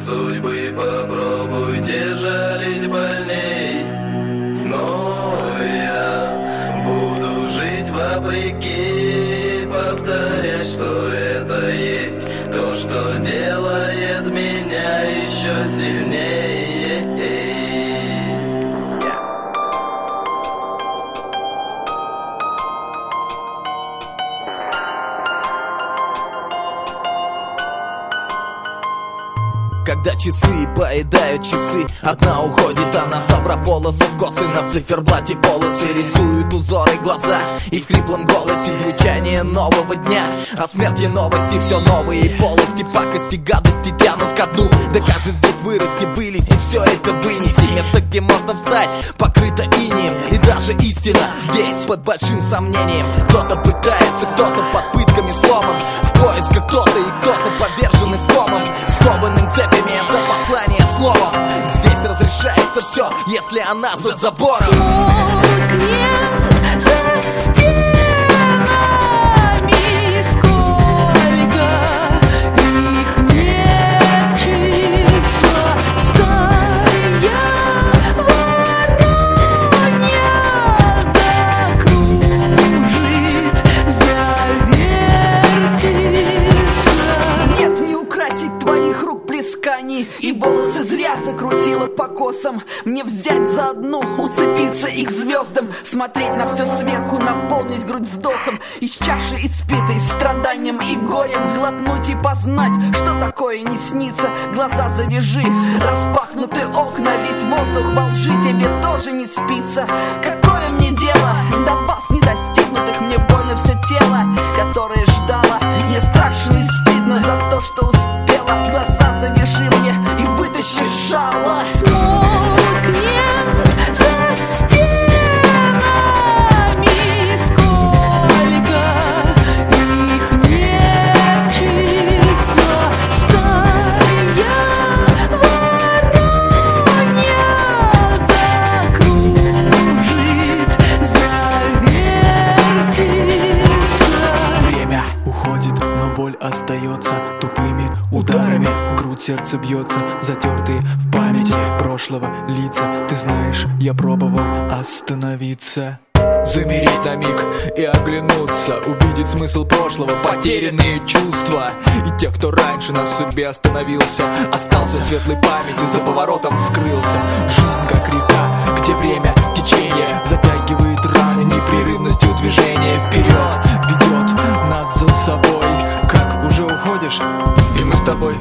судьбы попробуй тяжелить больней. Но я буду жить вопреки Повторять, что это есть то, что делаю Когда часы поедают часы Одна уходит, она собрав волосы в косы На циферблате полосы рисуют узоры глаза И в хриплом голосе звучание нового дня. О смерти новости все новые полости Пакости, гадости тянут ко дну. Да как же здесь вырасти, вылезти, все это вынести? Место, где можно встать, покрыто инием И даже истина здесь под большим сомнением. Кто-то пытается, кто-то под пытками сломан В поисках кто-то и кто-то поверженный сломом Скованным цепями это послание словом. Здесь разрешается все, если она за забором. Смолкнет И волосы зря закрутила по косам Мне взять за одну, уцепиться и к звездам Смотреть на все сверху, наполнить грудь вздохом. Из чаши испитой страданием и горем Глотнуть и познать, что такое не снится. Глаза завяжи, распахнуты окна Весь воздух во лжи, тебе тоже не спится но боль остается тупыми ударами. В грудь сердце бьется, затертые в памяти прошлого лица. Ты знаешь, я пробовал остановиться. Замереть на миг и оглянуться Увидеть смысл прошлого, потерянные чувства И те, кто раньше нас в судьбе остановился. Остался светлой памяти, за поворотом скрылся. Жизнь как видишь, и мы с тобой